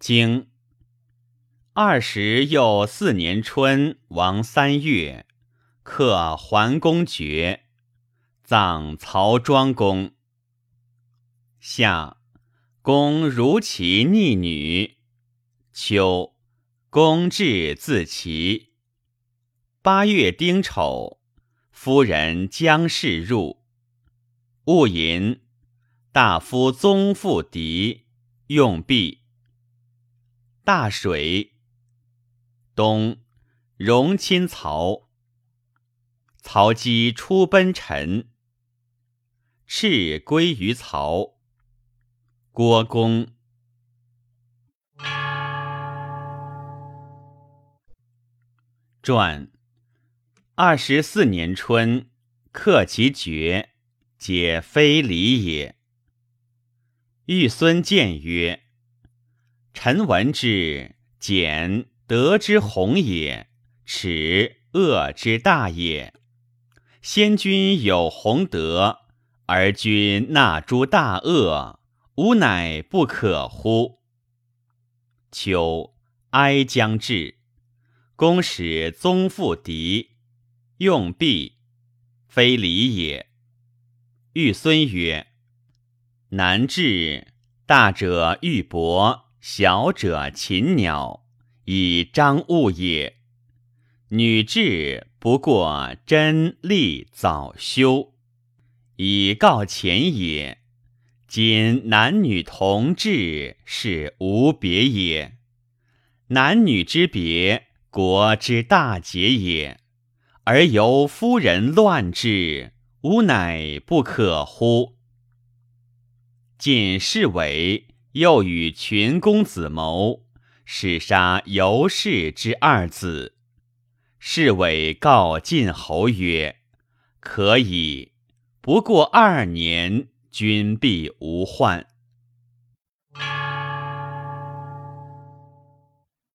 经二十又四年春，王三月，克桓公爵，葬曹庄公。夏，公如其逆女。秋，公至自齐。八月丁丑，夫人姜氏入。戊寅，大夫宗父狄，用毕。大水，冬，荣亲曹。曹姬出奔陈，赤归于曹。郭公传。二十四年春，克其爵，解非礼也。玉孙见曰。臣闻之，简德之宏也，耻恶之大也。先君有宏德，而君纳诸大恶，吾乃不可乎？秋，哀将至，公使宗父敌，用毕，非礼也。玉孙曰：“难治，大者玉帛。”小者禽鸟，以张物也。女志不过真立早休，以告前也。今男女同志，是无别也。男女之别，国之大节也。而由夫人乱之，吾乃不可乎？晋是为。又与群公子谋，使杀尤氏之二子。侍卫告晋侯曰：“可以，不过二年，君必无患。”